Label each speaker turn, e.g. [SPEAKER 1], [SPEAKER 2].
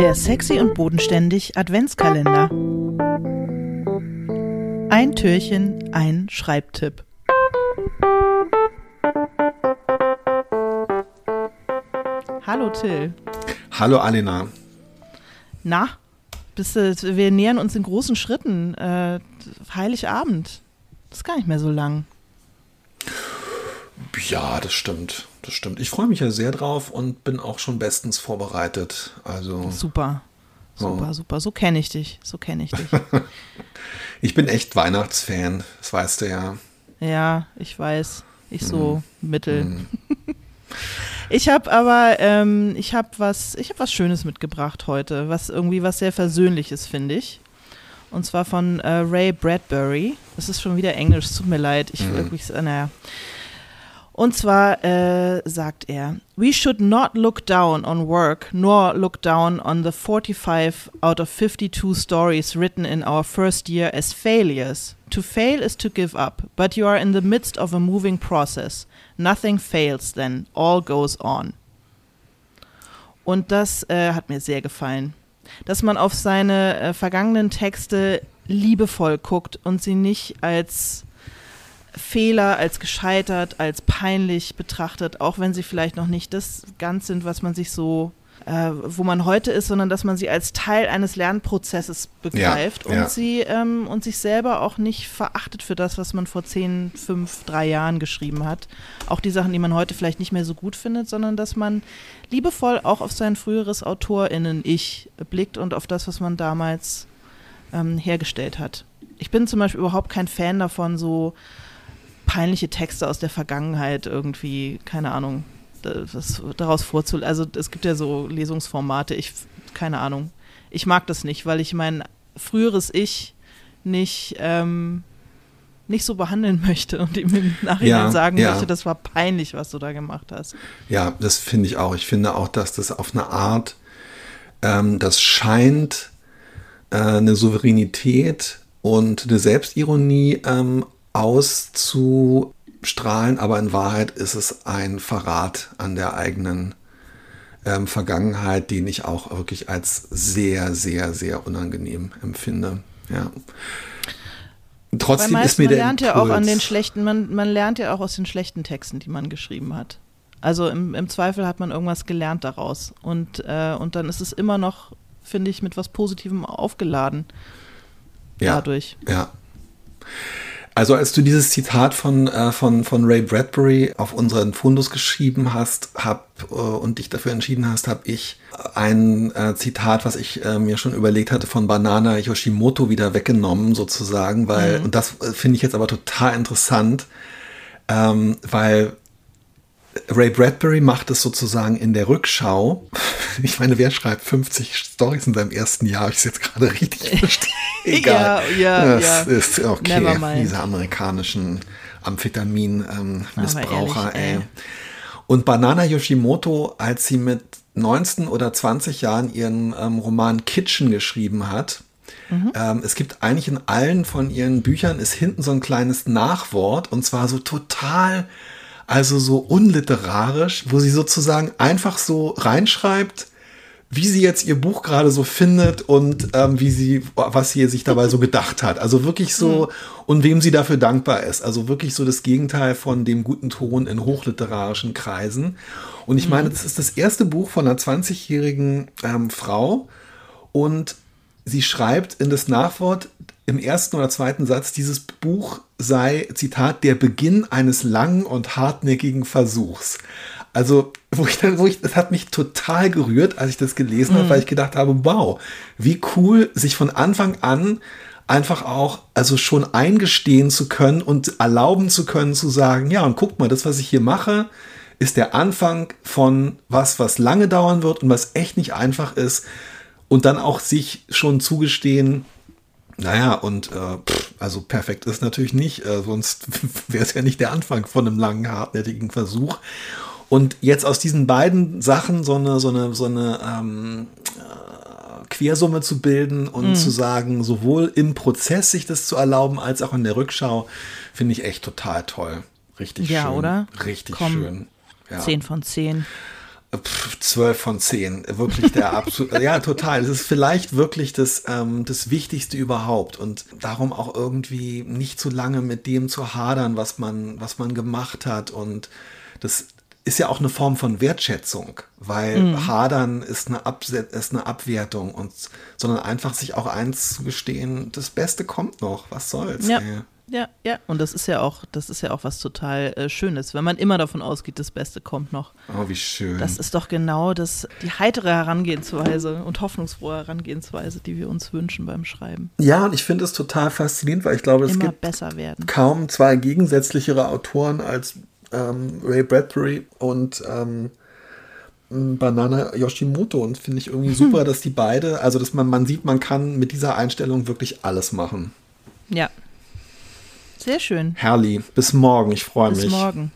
[SPEAKER 1] Der sexy und bodenständig Adventskalender. Ein Türchen, ein Schreibtipp. Hallo Till.
[SPEAKER 2] Hallo Alena.
[SPEAKER 1] Na, bist du, wir nähern uns in großen Schritten. Äh, Heiligabend. Das ist gar nicht mehr so lang.
[SPEAKER 2] Ja, das stimmt. Das stimmt. Ich freue mich ja sehr drauf und bin auch schon bestens vorbereitet. Also
[SPEAKER 1] super. Super, oh. super. So kenne ich dich. So kenne ich dich.
[SPEAKER 2] ich bin echt Weihnachtsfan, das weißt du ja.
[SPEAKER 1] Ja, ich weiß. Ich so mm. mittel. Mm. Ich habe aber, ähm, ich habe was, ich habe was Schönes mitgebracht heute, was irgendwie was sehr Versöhnliches finde ich. Und zwar von äh, Ray Bradbury. Das ist schon wieder Englisch, tut mir leid. Ich mm. wirklich, naja. Und zwar äh, sagt er, We should not look down on work, nor look down on the 45 out of 52 stories written in our first year as failures. To fail is to give up, but you are in the midst of a moving process. Nothing fails then, all goes on. Und das äh, hat mir sehr gefallen. Dass man auf seine äh, vergangenen Texte liebevoll guckt und sie nicht als Fehler als gescheitert, als peinlich betrachtet, auch wenn sie vielleicht noch nicht das ganz sind, was man sich so, äh, wo man heute ist, sondern dass man sie als Teil eines Lernprozesses begreift ja, und ja. sie ähm, und sich selber auch nicht verachtet für das, was man vor zehn, fünf, drei Jahren geschrieben hat. Auch die Sachen, die man heute vielleicht nicht mehr so gut findet, sondern dass man liebevoll auch auf sein früheres AutorInnen-Ich blickt und auf das, was man damals ähm, hergestellt hat. Ich bin zum Beispiel überhaupt kein Fan davon, so peinliche Texte aus der Vergangenheit irgendwie, keine Ahnung, das, daraus vorzulesen. Also es gibt ja so Lesungsformate, ich, keine Ahnung. Ich mag das nicht, weil ich mein früheres Ich nicht, ähm, nicht so behandeln möchte und ihm im Nachhinein ja, sagen ja. möchte, das war peinlich, was du da gemacht hast.
[SPEAKER 2] Ja, das finde ich auch. Ich finde auch, dass das auf eine Art, ähm, das scheint äh, eine Souveränität und eine Selbstironie ähm, auszustrahlen, aber in Wahrheit ist es ein Verrat an der eigenen ähm, Vergangenheit, den ich auch wirklich als sehr, sehr, sehr unangenehm empfinde. Ja.
[SPEAKER 1] Trotzdem meist, ist mir man der lernt Impuls, ja auch an den schlechten, man, man lernt ja auch aus den schlechten Texten, die man geschrieben hat. Also im, im Zweifel hat man irgendwas gelernt daraus. Und, äh, und dann ist es immer noch, finde ich, mit was Positivem aufgeladen.
[SPEAKER 2] Ja,
[SPEAKER 1] dadurch.
[SPEAKER 2] Ja. Also als du dieses Zitat von, äh, von, von Ray Bradbury auf unseren Fundus geschrieben hast hab, äh, und dich dafür entschieden hast, habe ich ein äh, Zitat, was ich äh, mir schon überlegt hatte, von Banana Yoshimoto wieder weggenommen sozusagen, weil, mhm. und das äh, finde ich jetzt aber total interessant, ähm, weil Ray Bradbury macht es sozusagen in der Rückschau. Ich meine, wer schreibt 50 Stories in seinem ersten Jahr? Ich es jetzt gerade richtig verstehe. Egal. Ja, ja, das ja. ist okay. Diese amerikanischen Amphetamin-Missbraucher, ähm, ey. Und Banana Yoshimoto, als sie mit 19 oder 20 Jahren ihren ähm, Roman Kitchen geschrieben hat, Mhm. Ähm, es gibt eigentlich in allen von ihren Büchern ist hinten so ein kleines Nachwort und zwar so total also so unliterarisch, wo sie sozusagen einfach so reinschreibt, wie sie jetzt ihr Buch gerade so findet und ähm, wie sie, was sie sich dabei so gedacht hat. Also wirklich so, mhm. und wem sie dafür dankbar ist. Also wirklich so das Gegenteil von dem guten Ton in hochliterarischen Kreisen. Und ich meine, mhm. das ist das erste Buch von einer 20-jährigen ähm, Frau und sie schreibt in das Nachwort im ersten oder zweiten Satz, dieses Buch sei, Zitat, der Beginn eines langen und hartnäckigen Versuchs. Also, wo ich dann, wo ich, das hat mich total gerührt, als ich das gelesen mhm. habe, weil ich gedacht habe, wow, wie cool, sich von Anfang an einfach auch, also schon eingestehen zu können und erlauben zu können, zu sagen, ja, und guck mal, das, was ich hier mache, ist der Anfang von was, was lange dauern wird und was echt nicht einfach ist. Und dann auch sich schon zugestehen, naja, und äh, pff, also perfekt ist natürlich nicht, äh, sonst wäre es ja nicht der Anfang von einem langen, hartnäckigen Versuch. Und jetzt aus diesen beiden Sachen so eine, so eine, so eine ähm, äh, Quersumme zu bilden und mm. zu sagen, sowohl im Prozess sich das zu erlauben, als auch in der Rückschau, finde ich echt total toll. Richtig
[SPEAKER 1] ja,
[SPEAKER 2] schön.
[SPEAKER 1] oder?
[SPEAKER 2] Richtig
[SPEAKER 1] Komm,
[SPEAKER 2] schön.
[SPEAKER 1] Ja. 10 von 10.
[SPEAKER 2] Zwölf von zehn, wirklich der absolute, ja total. Es ist vielleicht wirklich das, ähm, das Wichtigste überhaupt und darum auch irgendwie nicht zu lange mit dem zu hadern, was man, was man gemacht hat und das ist ja auch eine Form von Wertschätzung, weil mhm. Hadern ist eine, ist eine Abwertung und sondern einfach sich auch eins zu gestehen, das Beste kommt noch, was soll's.
[SPEAKER 1] Ja. Ey. Ja, ja, und das ist ja auch, das ist ja auch was total äh, Schönes, wenn man immer davon ausgeht, das Beste kommt noch.
[SPEAKER 2] Oh, wie schön.
[SPEAKER 1] Das ist doch genau das, die heitere Herangehensweise und hoffnungsfrohe Herangehensweise, die wir uns wünschen beim Schreiben.
[SPEAKER 2] Ja, und ich finde es total faszinierend, weil ich glaube, es immer gibt kaum zwei gegensätzlichere Autoren als ähm, Ray Bradbury und ähm, Banana Yoshimoto und finde ich irgendwie super, hm. dass die beide, also dass man, man sieht, man kann mit dieser Einstellung wirklich alles machen.
[SPEAKER 1] Ja, sehr schön.
[SPEAKER 2] Herrli, bis morgen, ich freue mich.
[SPEAKER 1] Bis morgen.